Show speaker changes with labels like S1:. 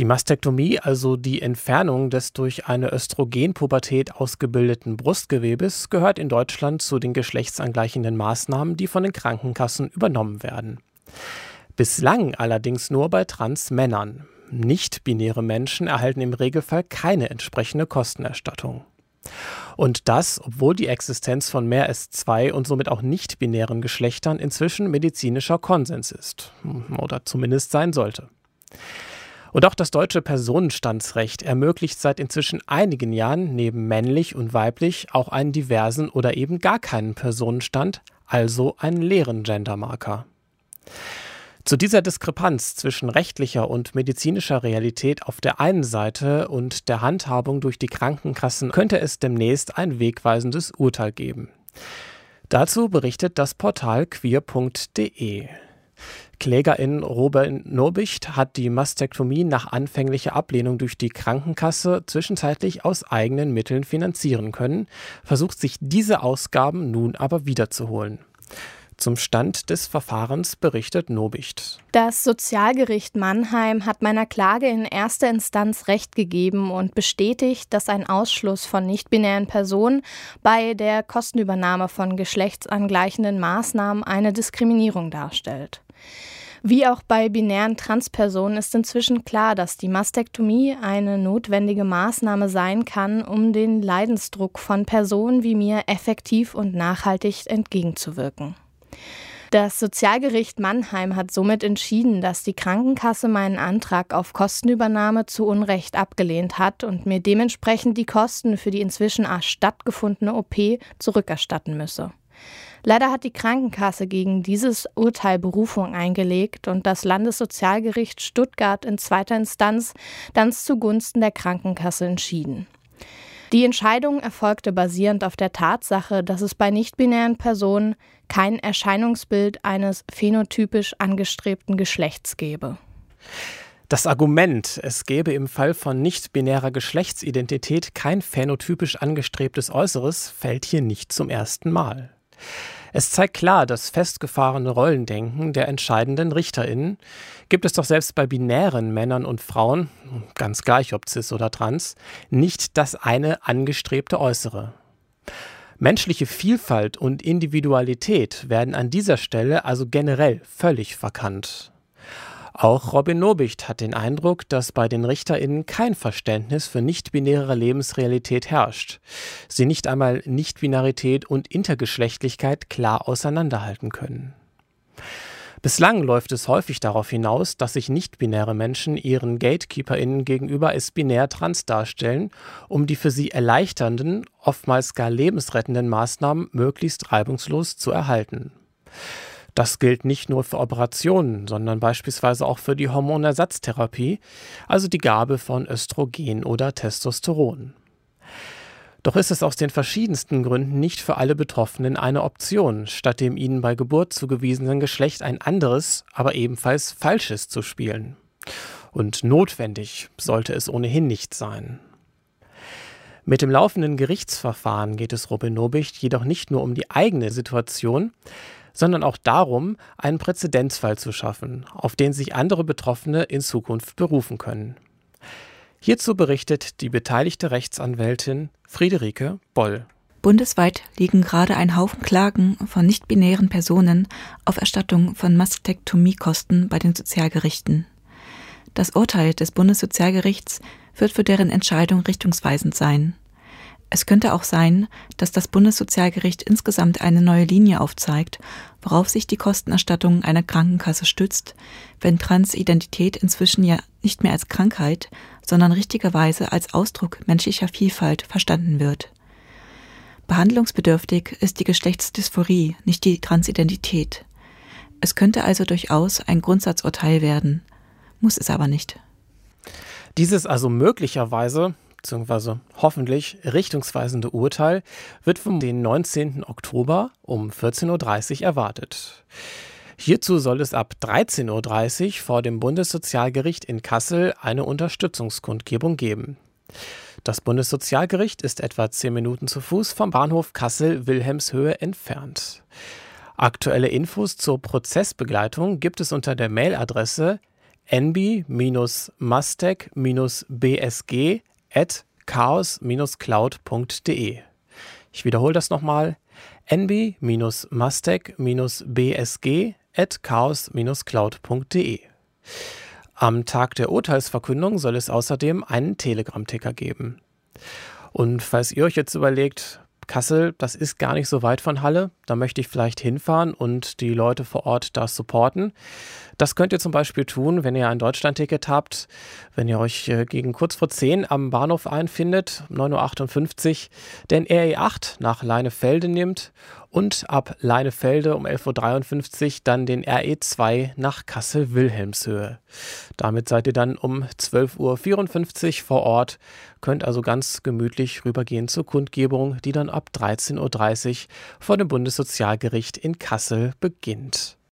S1: Die Mastektomie, also die Entfernung des durch eine Östrogenpubertät ausgebildeten Brustgewebes, gehört in Deutschland zu den geschlechtsangleichenden Maßnahmen, die von den Krankenkassen übernommen werden. Bislang allerdings nur bei Transmännern. Nicht-binäre Menschen erhalten im Regelfall keine entsprechende Kostenerstattung. Und das, obwohl die Existenz von mehr als zwei und somit auch nicht-binären Geschlechtern inzwischen medizinischer Konsens ist. Oder zumindest sein sollte. Und auch das deutsche Personenstandsrecht ermöglicht seit inzwischen einigen Jahren neben männlich und weiblich auch einen diversen oder eben gar keinen Personenstand, also einen leeren Gendermarker. Zu dieser Diskrepanz zwischen rechtlicher und medizinischer Realität auf der einen Seite und der Handhabung durch die Krankenkassen könnte es demnächst ein wegweisendes Urteil geben. Dazu berichtet das Portal queer.de. Klägerin Robert Nobicht hat die Mastektomie nach anfänglicher Ablehnung durch die Krankenkasse zwischenzeitlich aus eigenen Mitteln finanzieren können, versucht sich diese Ausgaben nun aber wiederzuholen. Zum Stand des Verfahrens berichtet Nobicht.
S2: Das Sozialgericht Mannheim hat meiner Klage in erster Instanz Recht gegeben und bestätigt, dass ein Ausschluss von nichtbinären Personen bei der Kostenübernahme von geschlechtsangleichenden Maßnahmen eine Diskriminierung darstellt. Wie auch bei binären Transpersonen ist inzwischen klar, dass die Mastektomie eine notwendige Maßnahme sein kann, um den Leidensdruck von Personen wie mir effektiv und nachhaltig entgegenzuwirken. Das Sozialgericht Mannheim hat somit entschieden, dass die Krankenkasse meinen Antrag auf Kostenübernahme zu Unrecht abgelehnt hat und mir dementsprechend die Kosten für die inzwischen stattgefundene OP zurückerstatten müsse. Leider hat die Krankenkasse gegen dieses Urteil Berufung eingelegt und das Landessozialgericht Stuttgart in zweiter Instanz dann zugunsten der Krankenkasse entschieden. Die Entscheidung erfolgte basierend auf der Tatsache, dass es bei nichtbinären Personen kein Erscheinungsbild eines phänotypisch angestrebten Geschlechts gebe.
S1: Das Argument, es gäbe im Fall von nicht-binärer Geschlechtsidentität kein phänotypisch angestrebtes Äußeres, fällt hier nicht zum ersten Mal. Es zeigt klar das festgefahrene Rollendenken der entscheidenden RichterInnen. Gibt es doch selbst bei binären Männern und Frauen, ganz gleich ob cis oder trans, nicht das eine angestrebte Äußere. Menschliche Vielfalt und Individualität werden an dieser Stelle also generell völlig verkannt. Auch Robin Nobicht hat den Eindruck, dass bei den RichterInnen kein Verständnis für nicht-binäre Lebensrealität herrscht. Sie nicht einmal Nichtbinarität und Intergeschlechtlichkeit klar auseinanderhalten können. Bislang läuft es häufig darauf hinaus, dass sich nicht-binäre Menschen ihren GatekeeperInnen gegenüber als binär trans darstellen, um die für sie erleichternden, oftmals gar lebensrettenden Maßnahmen möglichst reibungslos zu erhalten. Das gilt nicht nur für Operationen, sondern beispielsweise auch für die Hormonersatztherapie, also die Gabe von Östrogen oder Testosteron. Doch ist es aus den verschiedensten Gründen nicht für alle Betroffenen eine Option, statt dem ihnen bei Geburt zugewiesenen Geschlecht ein anderes, aber ebenfalls falsches zu spielen. Und notwendig sollte es ohnehin nicht sein. Mit dem laufenden Gerichtsverfahren geht es Robin Nobicht jedoch nicht nur um die eigene Situation, sondern auch darum, einen Präzedenzfall zu schaffen, auf den sich andere Betroffene in Zukunft berufen können. Hierzu berichtet die beteiligte Rechtsanwältin Friederike Boll.
S3: Bundesweit liegen gerade ein Haufen Klagen von nicht-binären Personen auf Erstattung von Mastektomiekosten bei den Sozialgerichten. Das Urteil des Bundessozialgerichts wird für deren Entscheidung richtungsweisend sein. Es könnte auch sein, dass das Bundessozialgericht insgesamt eine neue Linie aufzeigt, worauf sich die Kostenerstattung einer Krankenkasse stützt, wenn Transidentität inzwischen ja nicht mehr als Krankheit, sondern richtigerweise als Ausdruck menschlicher Vielfalt verstanden wird. Behandlungsbedürftig ist die Geschlechtsdysphorie, nicht die Transidentität. Es könnte also durchaus ein Grundsatzurteil werden, muss es aber nicht.
S1: Dieses also möglicherweise beziehungsweise hoffentlich richtungsweisende Urteil wird vom den 19. Oktober um 14.30 Uhr erwartet. Hierzu soll es ab 13.30 Uhr vor dem Bundessozialgericht in Kassel eine Unterstützungskundgebung geben. Das Bundessozialgericht ist etwa 10 Minuten zu Fuß vom Bahnhof Kassel-Wilhelmshöhe entfernt. Aktuelle Infos zur Prozessbegleitung gibt es unter der Mailadresse nb-mastec-bsg at chaos-cloud.de. Ich wiederhole das nochmal. nb-mastec-bsg at chaos-cloud.de. Am Tag der Urteilsverkündung soll es außerdem einen Telegram-Ticker geben. Und falls ihr euch jetzt überlegt, Kassel, das ist gar nicht so weit von Halle. Da möchte ich vielleicht hinfahren und die Leute vor Ort da supporten. Das könnt ihr zum Beispiel tun, wenn ihr ein Deutschlandticket habt, wenn ihr euch äh, gegen kurz vor 10 am Bahnhof einfindet, 9.58 Uhr, den RE8 nach Leinefelde nimmt und ab Leinefelde um 11.53 Uhr dann den RE2 nach Kassel-Wilhelmshöhe. Damit seid ihr dann um 12.54 Uhr vor Ort, könnt also ganz gemütlich rübergehen zur Kundgebung, die dann ab 13.30 Uhr vor dem Bundessozialgericht in Kassel beginnt.